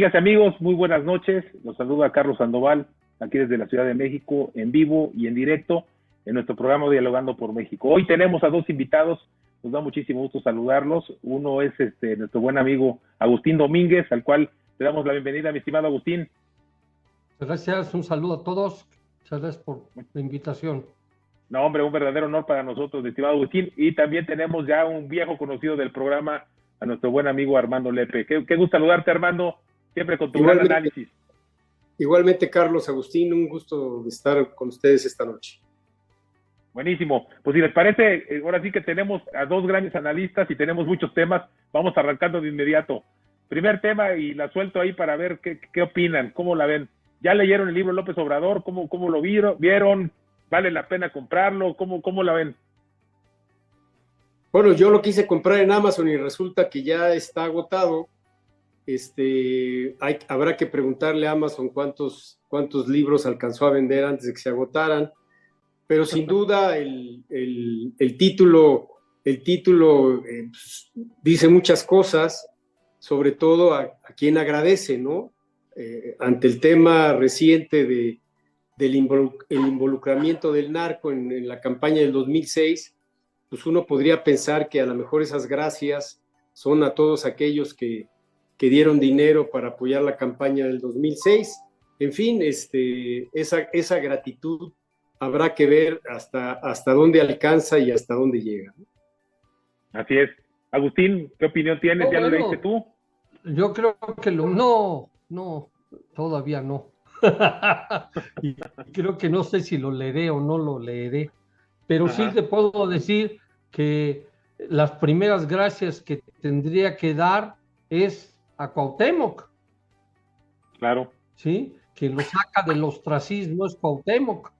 Amigas y amigos, muy buenas noches. Los saluda Carlos Sandoval, aquí desde la Ciudad de México, en vivo y en directo, en nuestro programa Dialogando por México. Hoy tenemos a dos invitados, nos da muchísimo gusto saludarlos. Uno es este nuestro buen amigo Agustín Domínguez, al cual le damos la bienvenida, mi estimado Agustín. Gracias, un saludo a todos. Muchas gracias por la invitación. No, hombre, un verdadero honor para nosotros, estimado Agustín. Y también tenemos ya un viejo conocido del programa, a nuestro buen amigo Armando Lepe. Qué, qué gusto saludarte, Armando siempre con tu gran análisis. Igualmente, Carlos Agustín, un gusto estar con ustedes esta noche. Buenísimo. Pues si les parece, eh, ahora sí que tenemos a dos grandes analistas y tenemos muchos temas. Vamos arrancando de inmediato. Primer tema y la suelto ahí para ver qué, qué opinan, cómo la ven. ¿Ya leyeron el libro López Obrador? ¿Cómo, cómo lo vieron? ¿Vieron? ¿Vale la pena comprarlo? ¿Cómo, ¿Cómo la ven? Bueno, yo lo quise comprar en Amazon y resulta que ya está agotado este, hay, habrá que preguntarle a Amazon cuántos, cuántos libros alcanzó a vender antes de que se agotaran, pero sin duda el, título, el título eh, pues, dice muchas cosas, sobre todo a, quien agradece, ¿no? Eh, ante el tema reciente de, del involucramiento del narco en, en la campaña del 2006, pues uno podría pensar que a lo mejor esas gracias son a todos aquellos que, que dieron dinero para apoyar la campaña del 2006. En fin, este, esa, esa gratitud habrá que ver hasta, hasta dónde alcanza y hasta dónde llega. Así es. Agustín, ¿qué opinión tienes? ¿Ya lo leíste tú? Yo creo que lo, no, no, todavía no. y creo que no sé si lo leeré o no lo leeré, pero sí te puedo decir que las primeras gracias que tendría que dar es a Cuauhtémoc. Claro. ¿Sí? Que lo saca del ostracismo es Cuauhtémoc.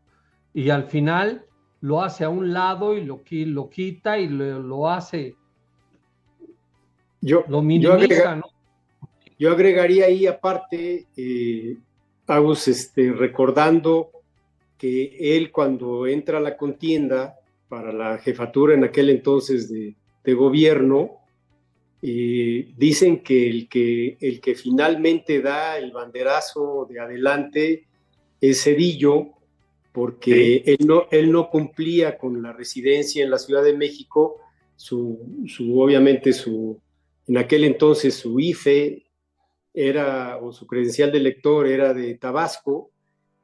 Y al final lo hace a un lado y lo, lo quita y lo, hace. Yo, lo minimiza, ¿no? Yo agregaría ahí aparte, eh, Agus, este, recordando que él cuando entra a la contienda para la jefatura en aquel entonces de, de gobierno, dicen que el, que el que finalmente da el banderazo de adelante es Cedillo, porque él, no, él no cumplía con la residencia en la Ciudad de México, su, su, obviamente su, en aquel entonces su IFE era, o su credencial de lector era de Tabasco,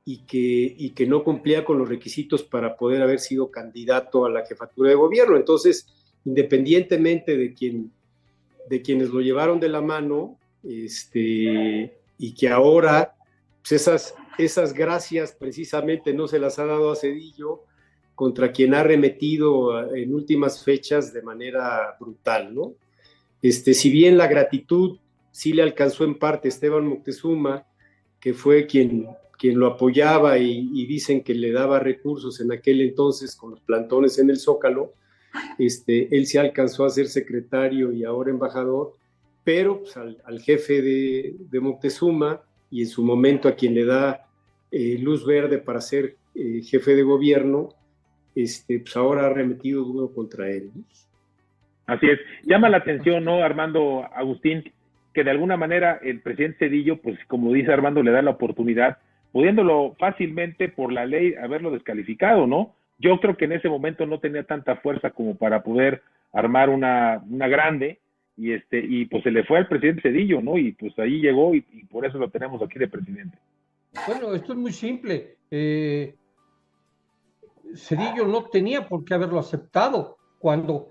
y que, y que no cumplía con los requisitos para poder haber sido candidato a la jefatura de gobierno. Entonces, independientemente de quien de quienes lo llevaron de la mano este, y que ahora pues esas, esas gracias precisamente no se las ha dado a Cedillo contra quien ha remetido en últimas fechas de manera brutal, ¿no? Este, si bien la gratitud sí le alcanzó en parte a Esteban Moctezuma, que fue quien, quien lo apoyaba y, y, dicen que le daba recursos en aquel entonces con los plantones en el Zócalo, este, él se alcanzó a ser secretario y ahora embajador, pero pues, al, jefe de, Moctezuma y en su momento a quien le da eh, luz verde para ser eh, jefe de gobierno, este, pues ahora ha remetido duro contra él. Así es. Llama la atención, ¿no, Armando Agustín? Que de alguna manera el presidente Cedillo, pues como dice Armando, le da la oportunidad, pudiéndolo fácilmente por la ley haberlo descalificado, ¿no? Yo creo que en ese momento no tenía tanta fuerza como para poder armar una, una grande y este y pues se le fue al presidente Cedillo, ¿no? Y pues ahí llegó y, por eso lo tenemos aquí de presidente. Bueno, esto es muy simple. Eh, Cedillo no tenía por qué haberlo aceptado cuando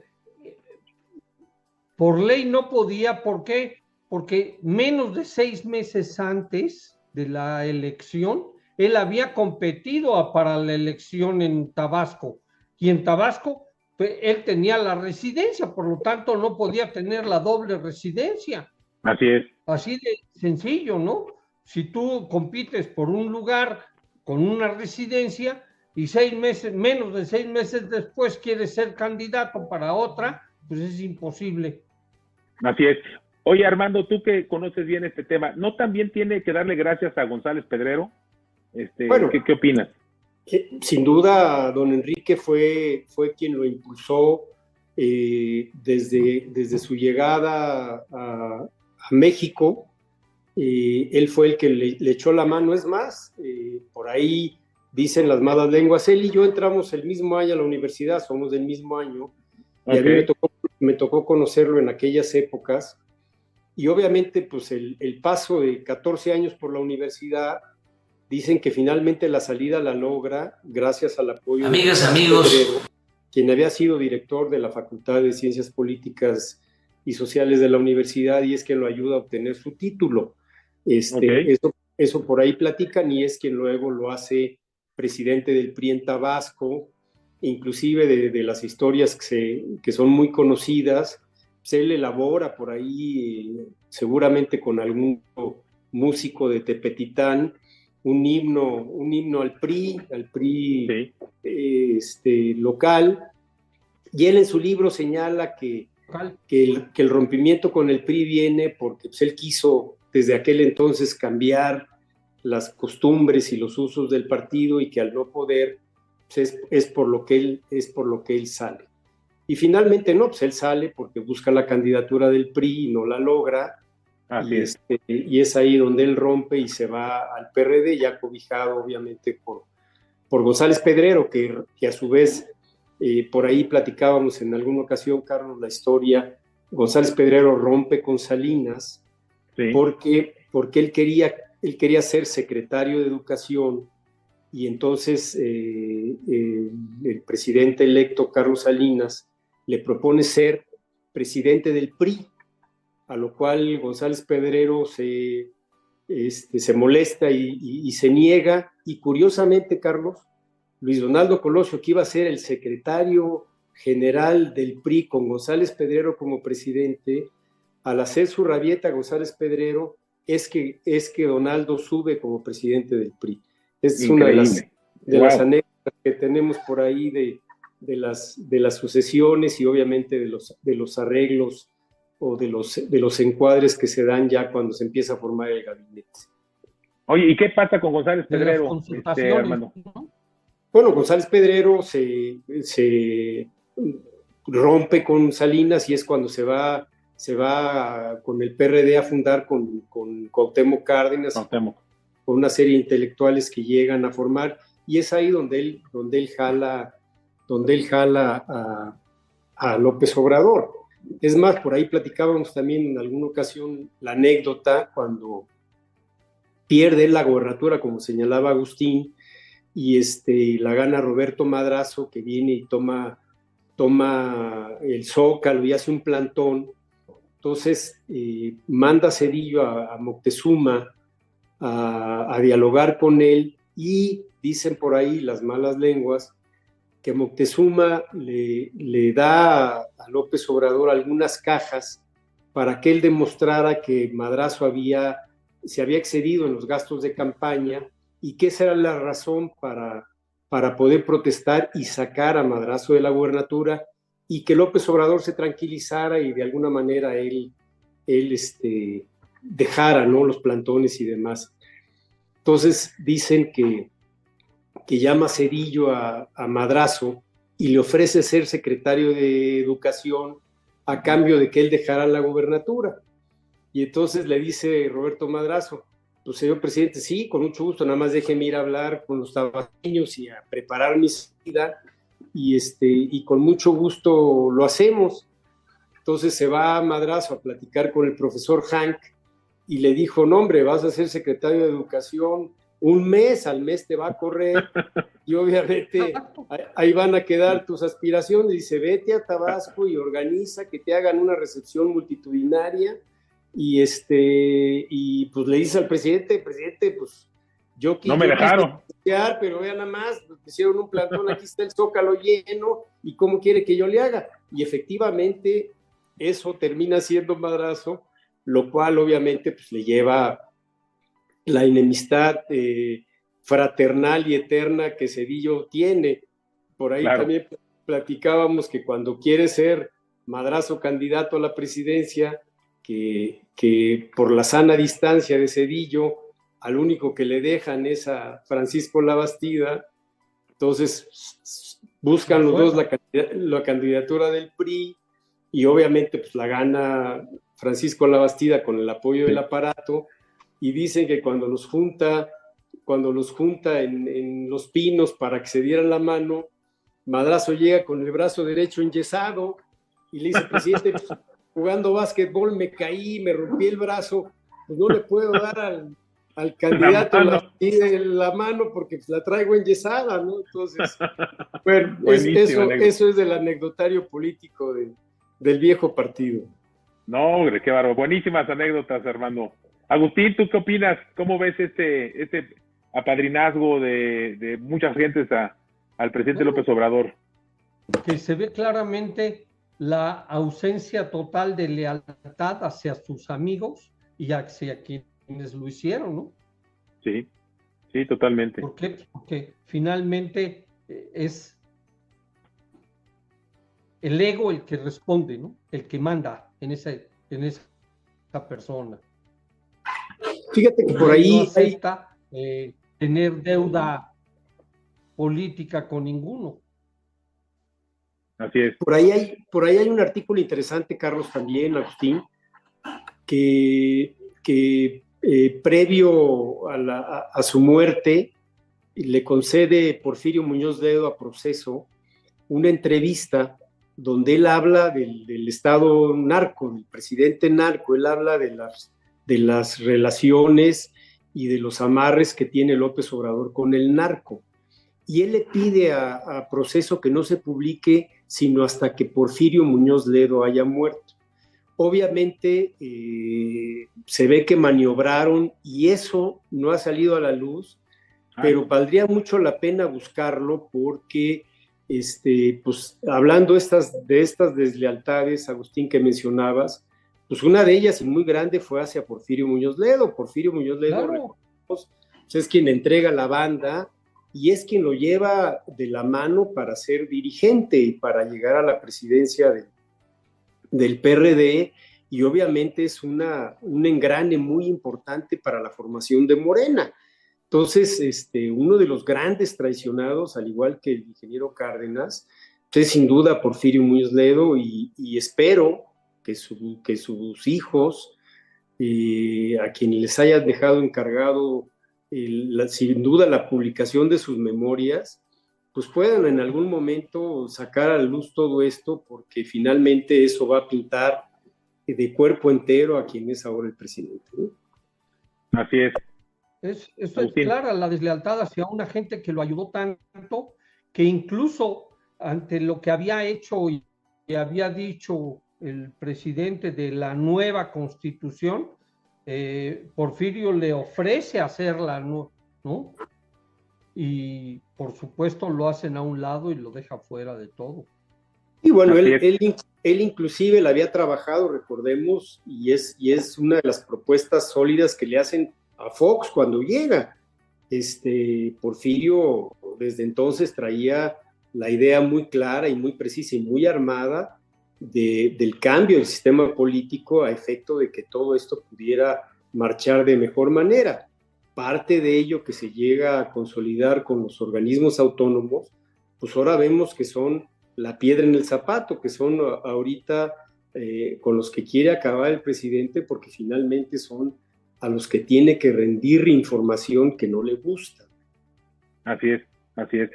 por ley no podía, ¿por qué? Porque menos de seis meses antes de la elección él había competido para la elección en Tabasco y en Tabasco pues, él tenía la residencia, por lo tanto no podía tener la doble residencia. Así es. Así de sencillo, ¿no? Si tú compites por un lugar con una residencia y seis meses, menos de seis meses después quieres ser candidato para otra, pues es imposible. Así es. Oye, Armando, tú que conoces bien este tema, ¿no también tiene que darle gracias a González Pedrero? Este, bueno, ¿qué, opinas? sin duda, don Enrique fue, fue quien lo impulsó eh, desde, desde su llegada a, México. eh, él fue el que le, echó la mano, es más, eh, por ahí dicen las malas lenguas, él y yo entramos el mismo año a la universidad, somos del mismo año, y a mí me tocó, conocerlo en aquellas épocas, y obviamente pues el, el paso de 14 años por la universidad, dicen que finalmente la salida la logra gracias al apoyo Amigas, de amigos. quien había sido director de la Facultad de Ciencias Políticas y Sociales de la universidad y es quien lo ayuda a obtener su título. Este, eso, eso por ahí platican y es quien luego lo hace presidente del PRI en Tabasco, inclusive de, las historias que, que, son muy conocidas, se le elabora por ahí, eh, seguramente con algún músico de Tepetitán, un himno, un himno al PRI, al PRI este, local, y él en su libro señala que, que el, que, el, rompimiento con el PRI viene porque pues, él quiso desde aquel entonces cambiar las costumbres y los usos del partido y que al no poder pues, es, por lo que él, es por lo que él sale. Y finalmente no, pues él sale porque busca la candidatura del PRI y no la logra, y, este, y, es ahí donde él rompe y se va al PRD, ya cobijado obviamente por, por González Pedrero, que, que a su vez eh, por ahí platicábamos en alguna ocasión, Carlos, la historia. González Pedrero rompe con Salinas porque, porque él, quería, él quería ser secretario de Educación y entonces eh, eh, el presidente electo, Carlos Salinas, le propone ser presidente del PRI a lo cual González Pedrero se, este, se molesta y, se niega. Y curiosamente, Carlos, Luis Donaldo Colosio, que iba a ser el secretario general del PRI con González Pedrero como presidente, al hacer su rabieta González Pedrero, es que, es que Donaldo sube como presidente del PRI. Es una de las, de las anécdotas que tenemos por ahí de, de, las, de las sucesiones y obviamente de los, de los arreglos o de los, de los encuadres que se dan ya cuando se empieza a formar el gabinete. Oye, ¿y qué pasa con González Pedrero, este, Bueno, González Pedrero se, se, rompe con Salinas y es cuando se va, se va con el PRD a fundar con, con Cuauhtémoc Cárdenas, con una serie de intelectuales que llegan a formar, y es ahí donde él, donde él jala, donde él jala a, a López Obrador. Es más, por ahí platicábamos también en alguna ocasión la anécdota cuando pierde la gobernatura, como señalaba Agustín, y este, la gana Roberto Madrazo, que viene y toma, toma el zócalo y hace un plantón. Entonces, eh, manda Cedillo a, Moctezuma a, dialogar con él y dicen por ahí las malas lenguas que Moctezuma le, le da a López Obrador algunas cajas para que él demostrara que Madrazo había, se había excedido en los gastos de campaña y que esa la razón para, para poder protestar y sacar a Madrazo de la gubernatura y que López Obrador se tranquilizara y de alguna manera él, él este, dejara ¿no? los plantones y demás. Entonces dicen que, que llama Cedillo a, Madrazo y le ofrece ser secretario de Educación a cambio de que él dejara la gubernatura. Y entonces le dice Roberto Madrazo, pues señor presidente, sí, con mucho gusto, nada más déjeme ir a hablar con los tabasqueños y a preparar mi salida y, este, y con mucho gusto lo hacemos. Entonces se va a Madrazo a platicar con el profesor Hank y le dijo, no hombre, vas a ser secretario de Educación un mes, al mes te va a correr y obviamente ahí van a quedar tus aspiraciones. Dice, vete a Tabasco y organiza que te hagan una recepción multitudinaria y este y pues le dice al presidente, presidente, pues yo no me dejaron. pero vean nada más, hicieron un plantón, aquí está el zócalo lleno y cómo quiere que yo le haga. Y efectivamente eso termina siendo madrazo, lo cual obviamente pues le lleva la enemistad eh, fraternal y eterna que Cedillo tiene. Por ahí también platicábamos que cuando quiere ser madrazo candidato a la presidencia, que, que por la sana distancia de Cedillo, al único que le dejan es a Francisco Labastida, entonces buscan los dos la, la, candidatura del PRI y obviamente pues la gana Francisco Labastida con el apoyo del aparato y dicen que cuando los junta, cuando los junta en, los pinos para que se dieran la mano, Madrazo llega con el brazo derecho enyesado y le dice, presidente, pues, jugando básquetbol me caí, me rompí el brazo, pues no le puedo dar al, al candidato la, la, mano porque pues, la traigo enyesada, ¿no? Entonces, bueno, eso, eso, es del anecdotario político del viejo partido. No, qué barro. Buenísimas anécdotas, hermano. Agustín, ¿tú qué opinas? ¿Cómo ves este, este apadrinazgo de, de muchas gentes a, al presidente López Obrador? Que se ve claramente la ausencia total de lealtad hacia sus amigos y hacia quienes lo hicieron, ¿no? Sí, sí, totalmente. ¿Por qué? Porque finalmente eh, es el ego el que responde, ¿no? El que manda en esa, en esa persona. Fíjate que por ahí... No acepta eh, tener deuda política con ninguno. Así es. Por ahí, hay, por ahí hay un artículo interesante, Carlos, también, Agustín, que, que eh, previo a, su muerte, le concede Porfirio Muñoz Ledo a proceso una entrevista donde él habla del, Estado narco, del presidente narco, él habla de las, de las relaciones y de los amarres que tiene López Obrador con el narco. Y él le pide a, a proceso que no se publique sino hasta que Porfirio Muñoz Ledo haya muerto. Obviamente eh, se ve que maniobraron y eso no ha salido a la luz, ah. pero valdría mucho la pena buscarlo porque, este, pues hablando estas, de estas deslealtades, Agustín, que mencionabas, pues una de ellas y muy grande fue hacia Porfirio Muñoz Ledo. Porfirio Muñoz Ledo pues, es quien entrega la banda y es quien lo lleva de la mano para ser dirigente y para llegar a la presidencia de, del PRD y obviamente es una, un engrane muy importante para la formación de Morena. Entonces, este, uno de los grandes traicionados, al igual que el ingeniero Cárdenas, pues, es sin duda Porfirio Muñoz Ledo y, espero que, su, que sus hijos, eh, a quienes les haya dejado encargado sin duda la publicación de sus memorias, pues puedan en algún momento sacar a la luz todo esto, porque finalmente eso va a pintar de cuerpo entero a quien es ahora el presidente. Así es. Es, eso es clara la deslealtad hacia una gente que lo ayudó tanto que incluso ante lo que había hecho y había dicho el presidente de la nueva constitución, eh, Porfirio le ofrece hacerla, ¿no? y por supuesto lo hacen a un lado y lo deja fuera de todo. Y bueno, él, él, inclusive la había trabajado, recordemos, y es, y es una de las propuestas sólidas que le hacen a Fox cuando llega. Este, Porfirio desde entonces traía la idea muy clara y muy precisa y muy armada de, del cambio del sistema político a efecto de que todo esto pudiera marchar de mejor manera parte de ello que se llega a consolidar con los organismos autónomos, pues ahora vemos que son la piedra en el zapato, que son ahorita eh, con los que quiere acabar el presidente, porque finalmente son a los que tiene que rendir información que no le gusta. Así es, así es.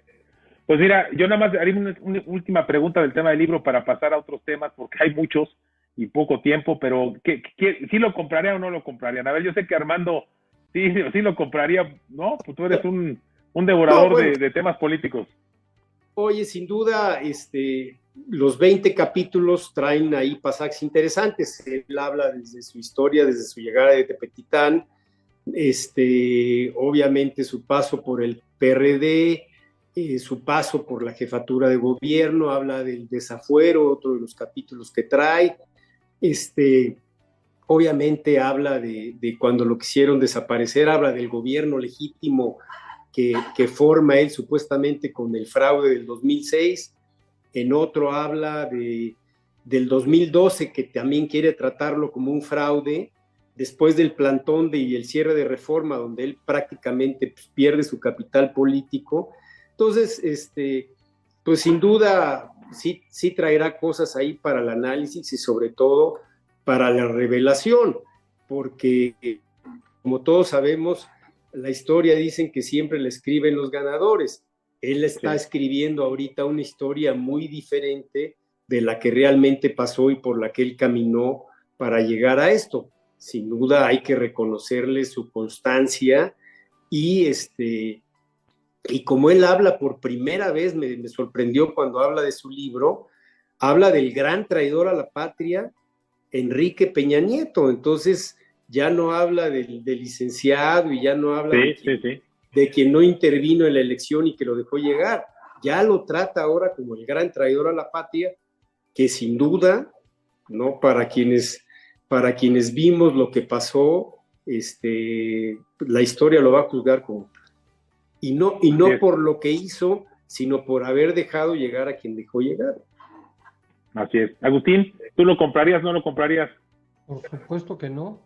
Pues mira, yo nada más haría una, última pregunta del tema del libro para pasar a otros temas, porque hay muchos y poco tiempo, pero ¿qué, si lo compraría o no lo comprarían? A ver, yo sé que Armando sí, sí lo compraría, ¿no? Pues tú eres un, devorador de, temas políticos. Oye, sin duda, este, los 20 capítulos traen ahí pasajes interesantes. Él habla desde su historia, desde su llegada de Tepetitán, este, obviamente su paso por el PRD, eh, su paso por la jefatura de gobierno, habla del desafuero, otro de los capítulos que trae. Este, obviamente habla de, cuando lo quisieron desaparecer, habla del gobierno legítimo que, forma él supuestamente con el fraude del 2006, en otro habla de, del 2012 que también quiere tratarlo como un fraude, después del plantón de, y el cierre de reforma donde él prácticamente pues, pierde su capital político. Entonces, este, pues sin duda sí, sí traerá cosas ahí para el análisis y sobre todo para la revelación, porque como todos sabemos, la historia dicen que siempre le escriben los ganadores. Él está escribiendo ahorita una historia muy diferente de la que realmente pasó y por la que él caminó para llegar a esto. Sin duda hay que reconocerle su constancia y este y como él habla por primera vez, me, sorprendió cuando habla de su libro, habla del gran traidor a la patria, Enrique Peña Nieto. Entonces ya no habla del, licenciado y ya no habla de, quien, no intervino en la elección y que lo dejó llegar. Ya lo trata ahora como el gran traidor a la patria, que sin duda, ¿no? Para quienes, para quienes vimos lo que pasó, este, la historia lo va a juzgar como y no, y no por lo que hizo, sino por haber dejado llegar a quien dejó llegar. Así es. Agustín, ¿tú lo comprarías, no lo comprarías? Por supuesto que no.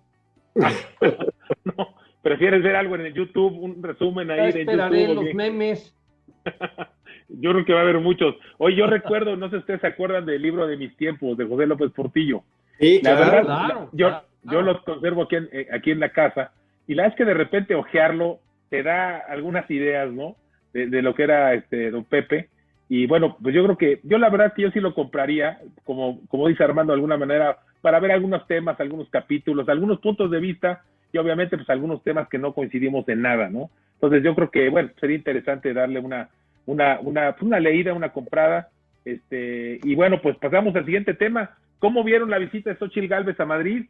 no, prefieres ver algo en el YouTube, un resumen ahí de YouTube. los memes. yo creo que va a haber muchos. Hoy yo recuerdo, no sé si ustedes se acuerdan del libro de mis tiempos de José López Portillo. Sí, la verdad, yo, yo los conservo aquí en, eh, aquí en la casa y la es que de repente ojearlo te da algunas ideas, ¿no? De, lo que era este don Pepe. Y bueno, pues yo creo que, yo la verdad que yo sí lo compraría, como, como dice Armando, de alguna manera, para ver algunos temas, algunos capítulos, algunos puntos de vista y obviamente pues algunos temas que no coincidimos en nada, ¿no? Entonces yo creo que, bueno, sería interesante darle una, una, una, una leída, una comprada. Este, y bueno, pues pasamos al siguiente tema. ¿Cómo vieron la visita de Xochitl Galvez a Madrid?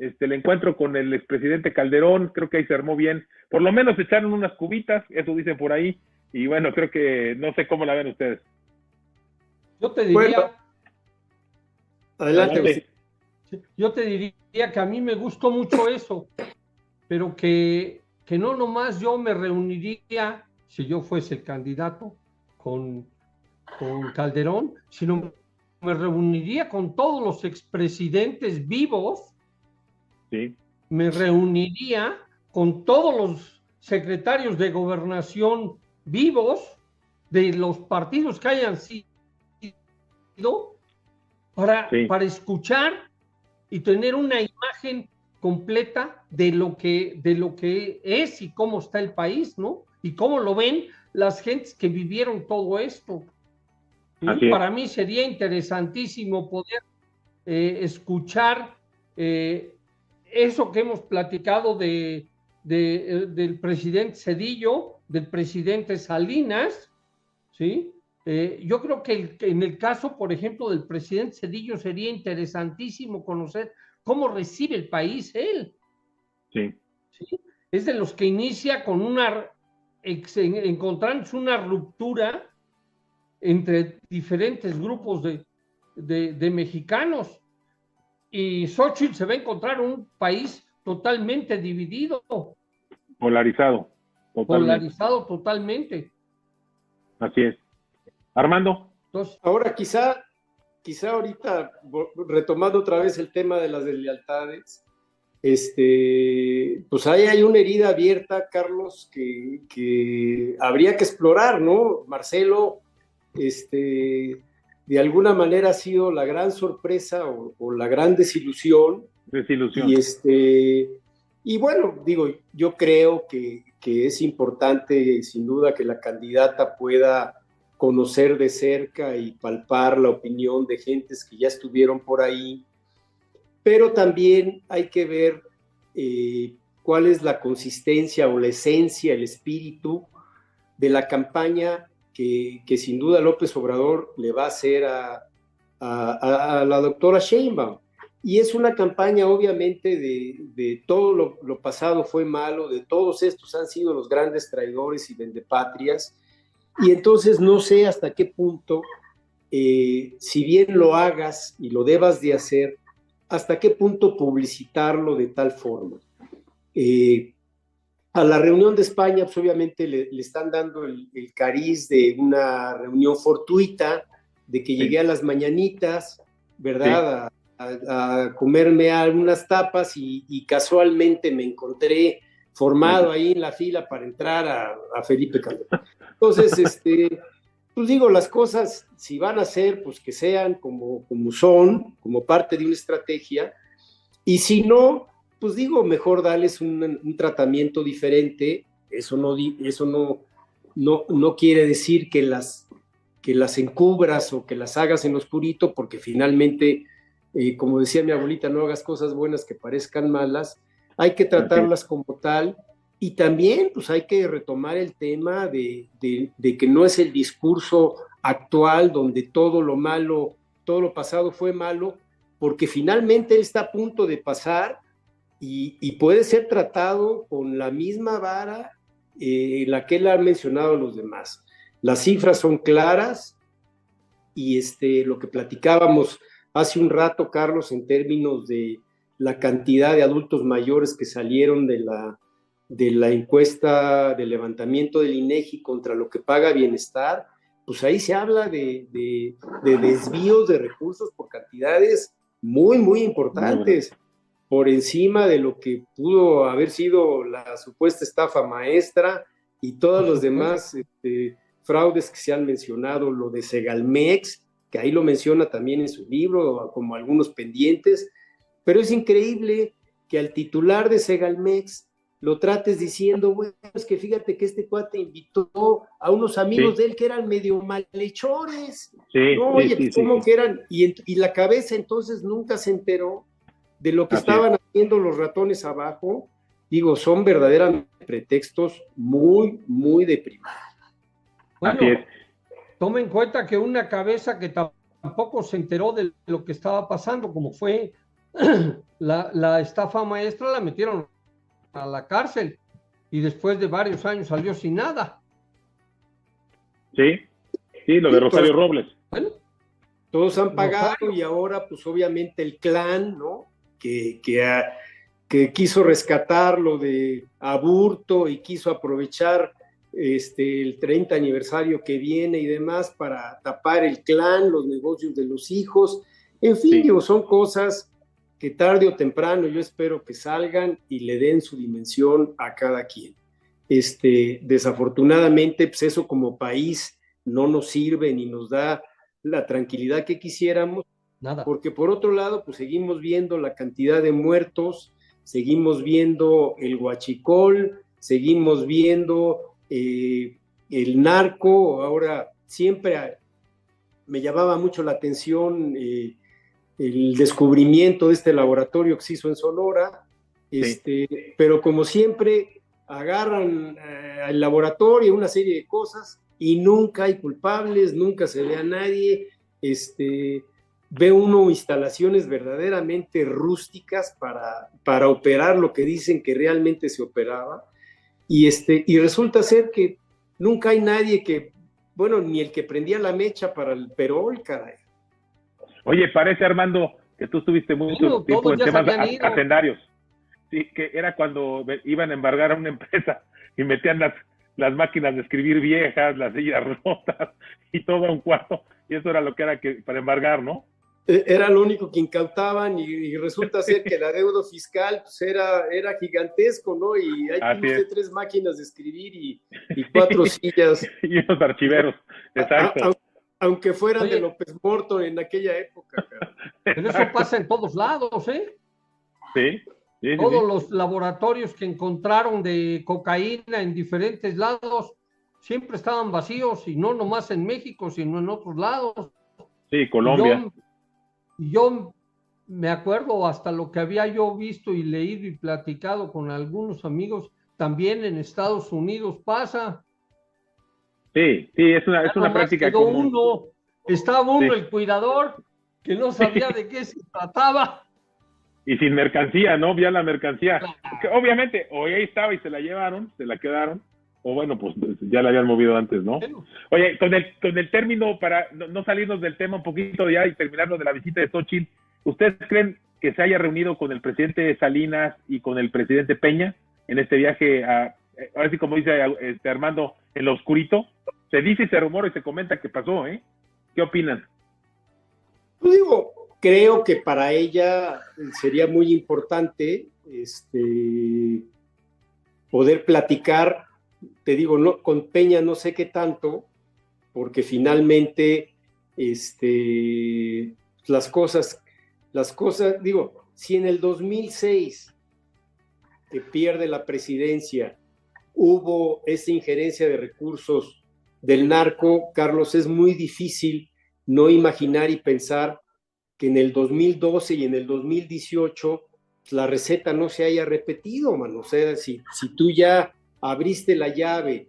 Este, el encuentro con el expresidente Calderón, creo que ahí se armó bien. Por lo menos echaron unas cubitas, eso dicen por ahí, y bueno, creo que no sé cómo la ven ustedes. Yo te diría... adelante. Yo te diría que a mí me gustó mucho eso, pero que, que no nomás yo me reuniría, si yo fuese el candidato, con, con Calderón, sino me reuniría con todos los expresidentes vivos me reuniría con todos los secretarios de gobernación vivos de los partidos que hayan sido para, para escuchar y tener una imagen completa de lo que de lo que es y cómo está el país, ¿no? Y cómo lo ven las gentes que vivieron todo esto. Para mí sería interesantísimo poder eh, escuchar eh, eso que hemos platicado de, eh, del presidente Cedillo, del presidente Salinas, ¿sí? Eh, yo creo que en el caso, por ejemplo, del presidente Cedillo sería interesantísimo conocer cómo recibe el país él. Sí. Es de los que inicia con una, encontrándose una ruptura entre diferentes grupos de, de mexicanos y Xochitl se va a encontrar un país totalmente dividido. Polarizado. Polarizado totalmente. Así es. Armando. Ahora quizá, quizá ahorita, retomando otra vez el tema de las deslealtades, este, pues ahí hay una herida abierta, Carlos, que, que habría que explorar, ¿no? Marcelo, este, de alguna manera ha sido la gran sorpresa o, la gran desilusión. Desilusión. Y, este, y bueno, digo, yo creo que, que es importante, sin duda, que la candidata pueda conocer de cerca y palpar la opinión de gentes que ya estuvieron por ahí, pero también hay que ver eh, cuál es la consistencia o la esencia, el espíritu de la campaña que, sin duda López Obrador le va a hacer a, la doctora Sheinbaum. Y es una campaña, obviamente, de, todo lo, pasado fue malo, de todos estos han sido los grandes traidores y vendepatrias. Y entonces no sé hasta qué punto, eh, si bien lo hagas y lo debas de hacer, hasta qué punto publicitarlo de tal forma. Eh, a la reunión de España, pues obviamente le, están dando el, cariz de una reunión fortuita, de que llegué a las mañanitas, ¿verdad? A, comerme algunas tapas y, casualmente me encontré formado ahí en la fila para entrar a, Felipe Calderón. Entonces, este, pues digo, las cosas, si van a ser, pues que sean como, como son, como parte de una estrategia, y si no, pues digo, mejor darles un, tratamiento diferente. Eso no, eso no, no, no quiere decir que las, que las encubras o que las hagas en oscurito, porque finalmente, eh, como decía mi abuelita, no hagas cosas buenas que parezcan malas. Hay que tratarlas como tal. Y también, pues hay que retomar el tema de, de que no es el discurso actual donde todo lo malo, todo lo pasado fue malo, porque finalmente él está a punto de pasar y, puede ser tratado con la misma vara eh, la que él ha mencionado a los demás. Las cifras son claras y este, lo que platicábamos hace un rato, Carlos, en términos de la cantidad de adultos mayores que salieron de la, de la encuesta de levantamiento del INEGI contra lo que paga bienestar, pues ahí se habla de, de desvíos de recursos por cantidades muy, muy importantes, por encima de lo que pudo haber sido la supuesta estafa maestra y todos los demás este, fraudes que se han mencionado, lo de Segalmex, que ahí lo menciona también en su libro, como algunos pendientes, pero es increíble que al titular de Segalmex lo trates diciendo, bueno, es que fíjate que este cuate invitó a unos amigos de él que eran medio malhechores. Sí, no, oye, ¿cómo que eran? Y, y, la cabeza entonces nunca se enteró de lo que estaban haciendo los ratones abajo. Digo, son verdaderamente pretextos muy, muy deprimente. Bueno, tome en cuenta que una cabeza que tampoco se enteró de lo que estaba pasando, como fue la, la estafa maestra, la metieron a la cárcel y después de varios años salió sin nada. Sí, sí, lo de Rosario Robles. todos han pagado y ahora pues obviamente el clan, ¿no? Que, que, que quiso rescatar lo de Aburto y quiso aprovechar este, el 30 aniversario que viene y demás para tapar el clan, los negocios de los hijos. En fin, digo, son cosas que tarde o temprano yo espero que salgan y le den su dimensión a cada quien. Este, desafortunadamente, pues eso como país no nos sirve ni nos da la tranquilidad que quisiéramos, Nada. porque por otro lado, pues seguimos viendo la cantidad de muertos, seguimos viendo el huachicol, seguimos viendo eh, el narco, ahora siempre me llamaba mucho la atención eh, el descubrimiento de este laboratorio que se hizo en Sonora, este, pero como siempre agarran eh, al laboratorio una serie de cosas y nunca hay culpables, nunca se ve a nadie, este, ve uno instalaciones verdaderamente rústicas para, para operar lo que dicen que realmente se operaba, y, este, y resulta ser que nunca hay nadie que, bueno, ni el que prendía la mecha para el perol, caray. Oye, parece, Armando, que tú estuviste mucho tiempo en temas hacendarios. Sí, que era cuando iban a embargar a una empresa y metían las, las máquinas de escribir viejas, las sillas rotas y todo a un cuarto. Y eso era lo que era que, para embargar, ¿no? E, era lo único que incautaban y, resulta ser que el adeudo fiscal pues, era, era gigantesco, ¿no? Y hay que tres máquinas de escribir y, y cuatro sillas. y unos archiveros, exacto aunque fueran de López Morto en aquella época. Pero eso pasa en todos lados, ¿eh? Sí. Todos los laboratorios que encontraron de cocaína en diferentes lados siempre estaban vacíos y no nomás en México, sino en otros lados. Sí, Colombia. Y yo, me acuerdo hasta lo que había yo visto y leído y platicado con algunos amigos, también en Estados Unidos pasa. Sí, sí, es una, es una práctica común. Uno, estaba uno el cuidador que no sabía de qué se trataba. Y sin mercancía, ¿no? Vía la mercancía. obviamente, o ahí estaba y se la llevaron, se la quedaron, o bueno, pues ya la habían movido antes, ¿no? Oye, con el, con el término, para no, salirnos del tema un poquito ya y terminarlo de la visita de Xochitl, ¿ustedes creen que se haya reunido con el presidente Salinas y con el presidente Peña en este viaje a, ahora sí como dice este Armando, en lo oscurito? Se dice y se rumora y se comenta que pasó, ¿eh? ¿Qué opinan? Pues digo, creo que para ella sería muy importante este, poder platicar, te digo, no, con Peña no sé qué tanto, porque finalmente este, las cosas, las cosas, digo, si en el 2006 que pierde la presidencia, hubo esa injerencia de recursos del narco, Carlos, es muy difícil no imaginar y pensar que en el 2012 y en el 2018 la receta no se haya repetido, mano. Si, si tú ya abriste la llave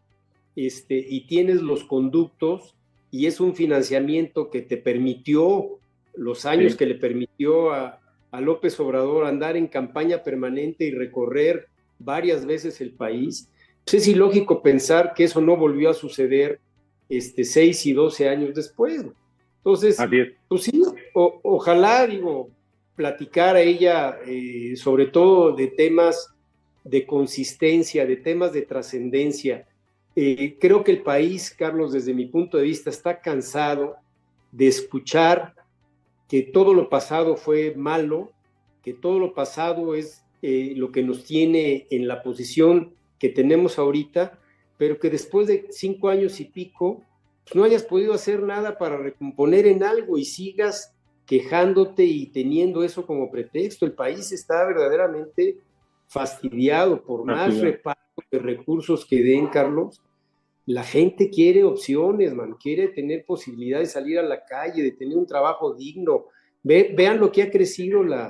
este, y tienes los conductos y es un financiamiento que te permitió los años que le permitió a, a López Obrador andar en campaña permanente y recorrer varias veces el país, pues es ilógico pensar que eso no volvió a suceder este, seis y doce años después. Entonces, pues sí, ojalá, digo, platicar a ella eh, sobre todo de temas de consistencia, de temas de trascendencia. Eh, creo que el país, Carlos, desde mi punto de vista, está cansado de escuchar que todo lo pasado fue malo, que todo lo pasado es eh, lo que nos tiene en la posición que tenemos ahorita, pero que después de cinco años y pico, pues, no hayas podido hacer nada para recomponer en algo y sigas quejándote y teniendo eso como pretexto. El país está verdaderamente fastidiado por más reparto de recursos que den, Carlos. La gente quiere opciones, man, quiere tener posibilidad de salir a la calle, de tener un trabajo digno. vean lo que ha crecido la,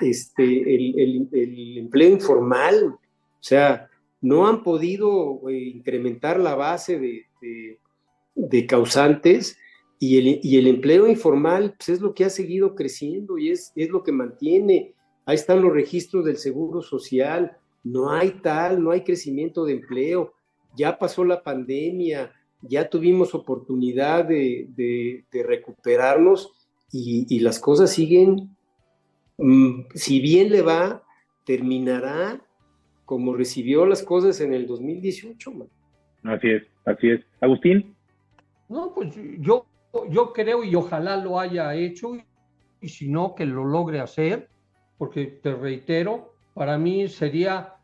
este, el, empleo informal. O sea, no han podido eh, incrementar la base de, de, causantes y el, y el, empleo informal pues, es lo que ha seguido creciendo y es, es lo que mantiene. Ahí están los registros del Seguro Social. No hay tal, no hay crecimiento de empleo ya pasó la pandemia, ya tuvimos oportunidad de, recuperarnos y, las cosas siguen, mm, si bien le va, terminará como recibió las cosas en el 2018. Así es, así es. Agustín. No, pues yo, yo creo y ojalá lo haya hecho y si no, que lo logre hacer, porque te reitero, para mí sería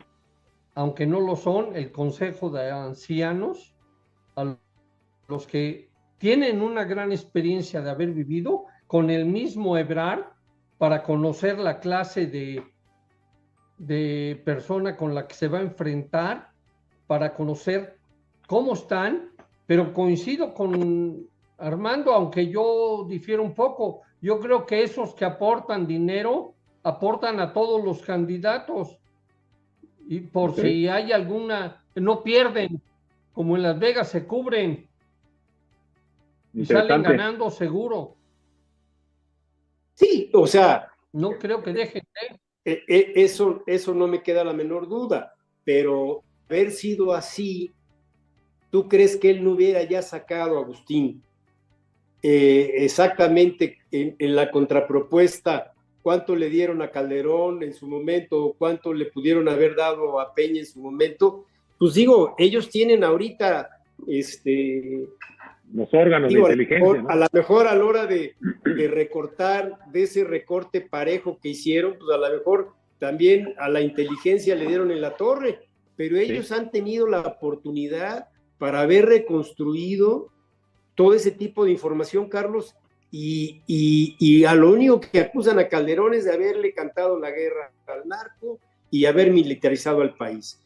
aunque no lo son, el Consejo de Ancianos, a los que tienen una gran experiencia de haber vivido con el mismo Ebrar para conocer la clase de, de persona con la que se va a enfrentar, para conocer cómo están, pero coincido con Armando, aunque yo difiero un poco, yo creo que esos que aportan dinero aportan a todos los candidatos y por si hay alguna, no pierden, como en Las Vegas se cubren y salen ganando seguro. Sí, o sea. No creo que dejen. E, e, eso, eso no me queda la menor duda, pero haber sido así, ¿tú crees que él no hubiera ya sacado, Agustín, eh, exactamente en, en la contrapropuesta cuánto le dieron a Calderón en su momento, cuánto le pudieron haber dado a Peña en su momento, pues digo, ellos tienen ahorita este los órganos de inteligencia. A lo mejor a la hora de, recortar de ese recorte parejo que hicieron, pues a lo mejor también a la inteligencia le dieron en la torre, pero ellos han tenido la oportunidad para haber reconstruido todo ese tipo de información, Carlos, y, a lo único que acusan a Calderón es de haberle cantado la guerra al narco y haber militarizado al país.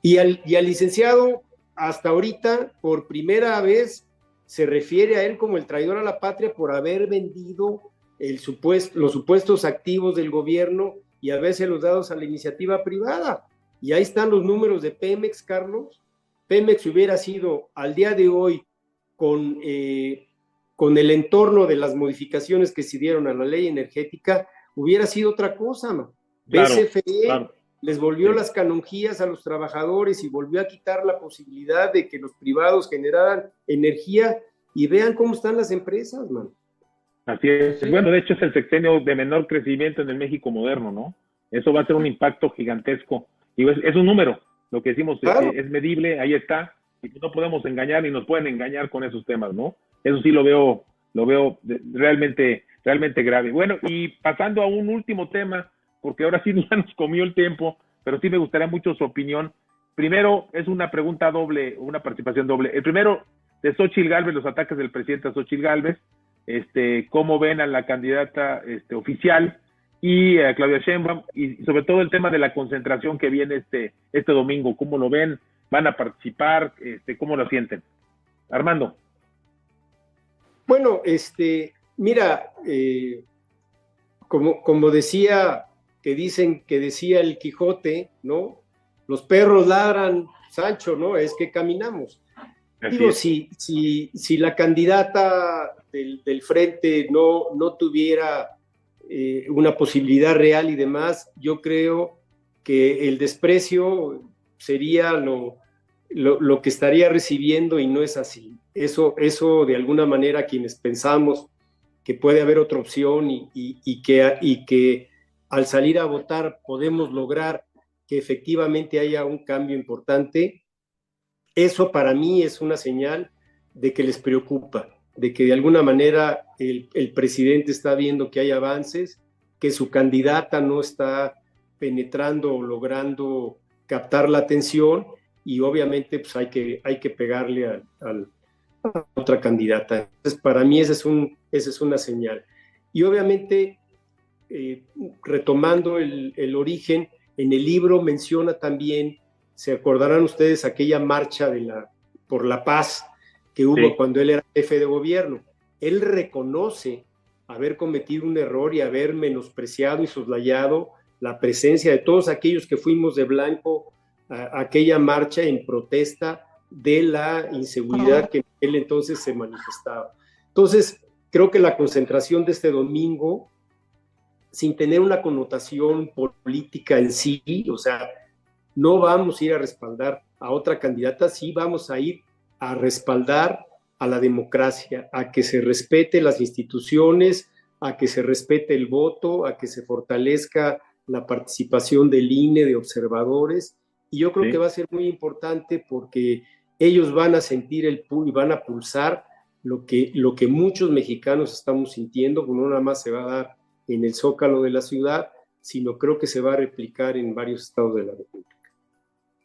Y al, licenciado, hasta ahorita, por primera vez, se refiere a él como el traidor a la patria por haber vendido el los supuestos activos del gobierno y haberse los dados a la iniciativa privada. Y ahí están los números de Pemex, Carlos. Pemex hubiera sido al día de hoy con eh, con el entorno de las modificaciones que se dieron a la ley energética, hubiera sido otra cosa. ¿no? BCFE les volvió las canonjías a los trabajadores y volvió a quitar la posibilidad de que los privados generaran energía y vean cómo están las empresas, man. Así es. Bueno, de hecho es el sexenio de menor crecimiento en el México moderno, ¿no? Eso va a ser un impacto gigantesco. Y es, un número, lo que decimos es, medible, ahí está, y no podemos engañar ni nos pueden engañar con esos temas, ¿no? Eso sí lo veo, lo veo realmente, realmente grave. Bueno, y pasando a un último tema, porque ahora sí ya nos comió el tiempo, pero sí me gustaría mucho su opinión. Primero, es una pregunta doble, una participación doble. El primero, de Xochitl Galvez, los ataques del presidente a Xochitl Galvez, este, cómo ven a la candidata este, oficial, y a Claudia Sheinbaum y sobre todo el tema de la concentración que viene este este domingo, ¿cómo lo ven? ¿Van a participar? Este, ¿Cómo lo sienten? Armando. Bueno, este, mira, eh, como, como decía, que dicen que decía el Quijote, ¿no? Los perros ladran, Sancho, ¿no? Es que caminamos. Digo, si, si, si, la candidata del, frente no, no tuviera eh, una posibilidad real y demás, yo creo que el desprecio sería lo, lo, que estaría recibiendo y no es así. Eso, eso de alguna manera quienes pensamos que puede haber otra opción y, que, y que al salir a votar podemos lograr que efectivamente haya un cambio importante, eso para mí es una señal de que les preocupa, de que de alguna manera el, presidente está viendo que hay avances, que su candidata no está penetrando o logrando captar la atención y obviamente pues hay que, hay que pegarle a, otra candidata. Entonces, para mí esa es, un, esa es una señal. Y obviamente, eh, retomando el, el, origen, en el libro menciona también, se acordarán ustedes, aquella marcha de la, por la paz que hubo cuando él era jefe de gobierno. Él reconoce haber cometido un error y haber menospreciado y soslayado la presencia de todos aquellos que fuimos de blanco a, aquella marcha en protesta de la inseguridad que en él entonces se manifestaba. Entonces, creo que la concentración de este domingo, sin tener una connotación política en sí, o sea, no vamos a ir a respaldar a otra candidata, sí vamos a ir a respaldar a la democracia, a que se respete las instituciones, a que se respete el voto, a que se fortalezca la participación del INE, de observadores. Y yo creo que va a ser muy importante porque ellos van a sentir el y van a pulsar lo que, lo que muchos mexicanos estamos sintiendo, no nada más se va a dar en el zócalo de la ciudad, sino creo que se va a replicar en varios estados de la República.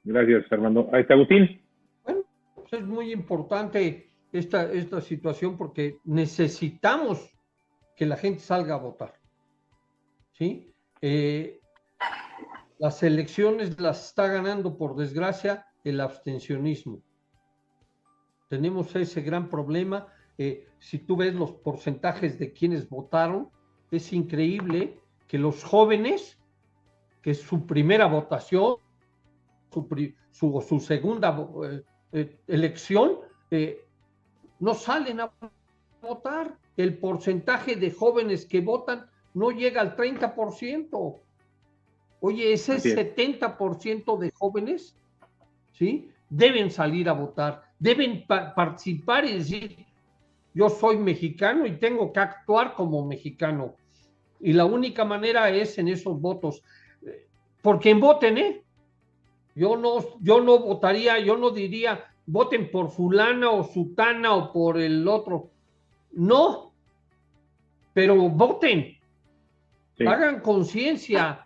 Gracias, Fernando. Ahí está Agustín. Bueno, pues es muy importante esta, esta situación porque necesitamos que la gente salga a votar. ¿Sí? Eh, las elecciones las está ganando, por desgracia, el abstencionismo. Tenemos ese gran problema. Eh, si tú ves los porcentajes de quienes votaron, es increíble que los jóvenes, que su primera votación, su, su, segunda eh, eh, elección, eh, no salen a votar. El porcentaje de jóvenes que votan no llega al 30%. Oye, ese 70% de jóvenes, ¿sí? Deben salir a votar, deben participar y decir, yo soy mexicano y tengo que actuar como mexicano. Y la única manera es en esos votos. Por quien voten, ¿eh? Yo no, yo no votaría, yo no diría, voten por fulana o sutana o por el otro. No, pero voten, hagan conciencia,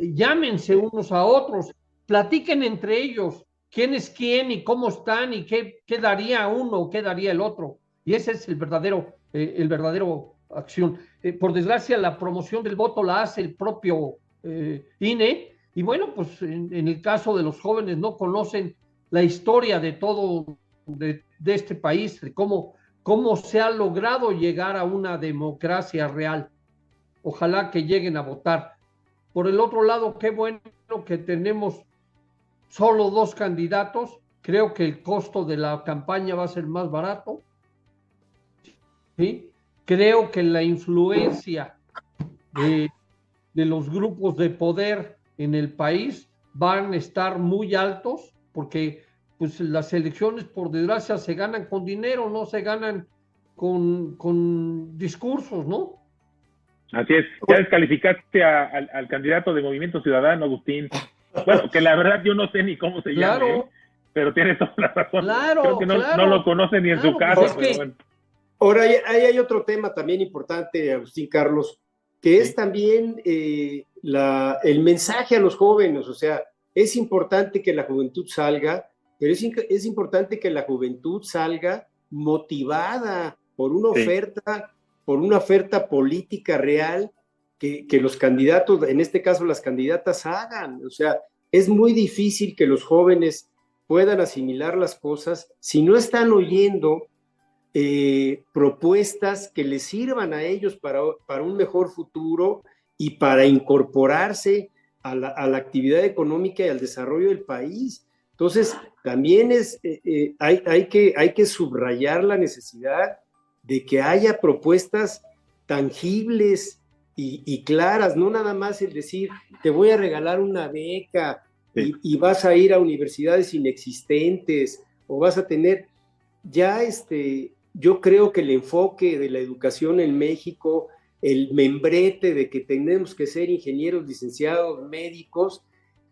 llámense unos a otros, platiquen entre ellos quién es quién y cómo están y qué, qué daría uno qué daría el otro. Y ese es el verdadero, eh, el verdadero acción. Eh, por desgracia, la promoción del voto la hace el propio eh, INE y bueno, pues en, el caso de los jóvenes no conocen la historia de todo, de, este país, de cómo, cómo se ha logrado llegar a una democracia real. Ojalá que lleguen a votar. Por el otro lado, qué bueno que tenemos solo dos candidatos. Creo que el costo de la campaña va a ser más barato. ¿Sí? Creo que la influencia de, los grupos de poder en el país van a estar muy altos porque pues las elecciones por desgracia se ganan con dinero, no se ganan con, con discursos, ¿no? Así es, ya descalificaste al, candidato de Movimiento Ciudadano, Agustín. Bueno, que la verdad yo no sé ni cómo se llama, ¿eh? pero tiene toda la razón. Claro, Creo que no, lo conoce ni en su pues casa. Ahora, hay, hay otro tema también importante, Agustín Carlos, que es también eh, la, el mensaje a los jóvenes, o sea, es importante que la juventud salga, pero es, es importante que la juventud salga motivada por una oferta, por una oferta política real que, que, los candidatos, en este caso las candidatas, hagan. O sea, es muy difícil que los jóvenes puedan asimilar las cosas si no están oyendo eh, propuestas que les sirvan a ellos para, para, un mejor futuro y para incorporarse a la, a la, actividad económica y al desarrollo del país. Entonces, también es, eh, eh, hay, hay, que, hay que subrayar la necesidad de que haya propuestas tangibles y, y, claras, no nada más el decir, te voy a regalar una beca y, y, vas a ir a universidades inexistentes o vas a tener, ya este, yo creo que el enfoque de la educación en México, el membrete de que tenemos que ser ingenieros, licenciados, médicos,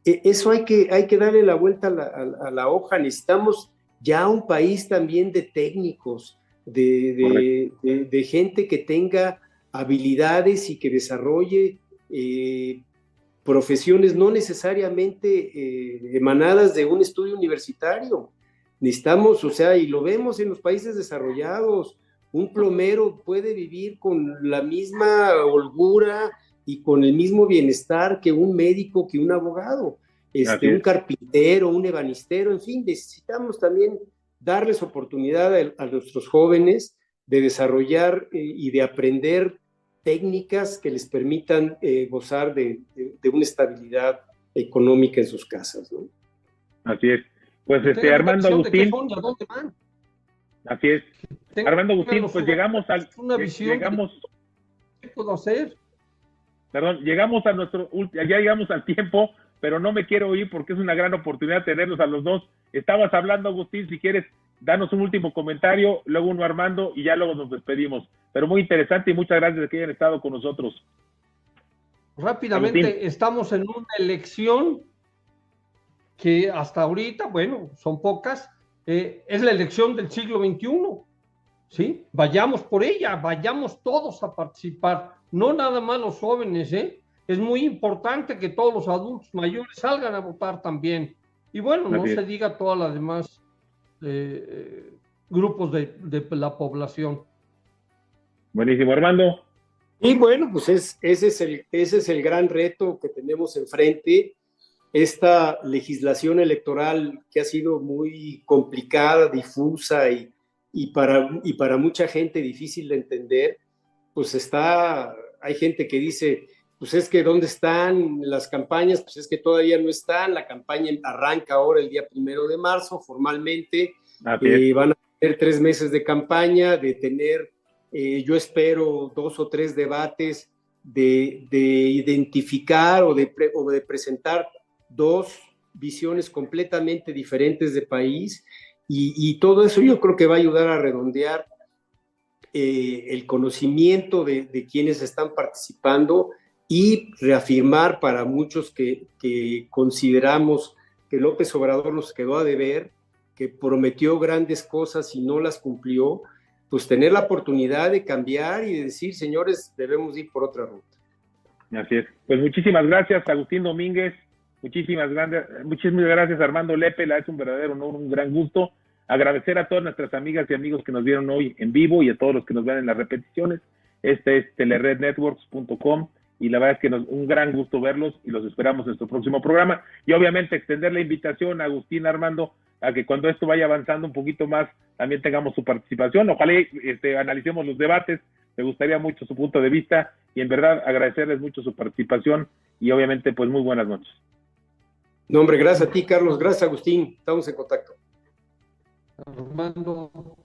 e, eso hay que, hay que darle la vuelta a la, a, a la hoja. Necesitamos ya un país también de técnicos, de, de, gente que tenga habilidades y que desarrolle eh, profesiones no necesariamente eh, emanadas de un estudio universitario. Necesitamos, o sea, y lo vemos en los países desarrollados, un plomero puede vivir con la misma holgura y con el mismo bienestar que un médico, que un abogado, este, un carpintero, un ebanistero, en fin, necesitamos también darles oportunidad a, a nuestros jóvenes de desarrollar eh, y de aprender técnicas que les permitan eh, gozar de, de, de, una estabilidad económica en sus casas. ¿no? Así es. Pues este, Armando Agustín. Así es. Tengo Armando Agustín, pues llegamos al. Una visión. Llegamos. ¿Qué puedo hacer? Perdón, llegamos a nuestro. Ya llegamos al tiempo, pero no me quiero ir porque es una gran oportunidad tenerlos a los dos. Estabas hablando, Agustín, si quieres, danos un último comentario, luego uno Armando y ya luego nos despedimos. Pero muy interesante y muchas gracias de que hayan estado con nosotros. Rápidamente, Agustín. estamos en una elección que hasta ahorita, bueno, son pocas, eh, es la elección del siglo XXI. ¿Sí? Vayamos por ella, vayamos todos a participar, no nada más los jóvenes, ¿eh? Es muy importante que todos los adultos mayores salgan a votar también. Y bueno, no se diga todas las demás eh, grupos de, de, la población. Buenísimo, Armando. Y bueno, pues es, ese, es el, ese es el gran reto que tenemos enfrente esta legislación electoral que ha sido muy complicada, difusa y, y, para, y para mucha gente difícil de entender, pues está, hay gente que dice, pues es que ¿dónde están las campañas? Pues es que todavía no están, la campaña arranca ahora el día primero de marzo formalmente, eh, van a tener tres meses de campaña, de tener, eh, yo espero, dos o tres debates de, de identificar o de, o de presentar dos visiones completamente diferentes de país y, y, todo eso yo creo que va a ayudar a redondear eh, el conocimiento de, de, quienes están participando y reafirmar para muchos que, que, consideramos que López Obrador nos quedó a deber, que prometió grandes cosas y no las cumplió, pues tener la oportunidad de cambiar y de decir, señores, debemos ir por otra ruta. Así es. Pues muchísimas gracias, Agustín Domínguez. Muchísimas, grandes, muchísimas gracias, Armando Lepe. es un verdadero honor, un gran gusto. Agradecer a todas nuestras amigas y amigos que nos vieron hoy en vivo y a todos los que nos ven en las repeticiones. Este es telerednetworks.com y la verdad es que nos, un gran gusto verlos y los esperamos en nuestro próximo programa. Y obviamente extender la invitación a Agustín Armando a que cuando esto vaya avanzando un poquito más también tengamos su participación. Ojalá este, analicemos los debates. Me gustaría mucho su punto de vista y en verdad agradecerles mucho su participación y obviamente pues muy buenas noches. No, hombre, gracias a ti, Carlos. Gracias, Agustín. Estamos en contacto. Armando.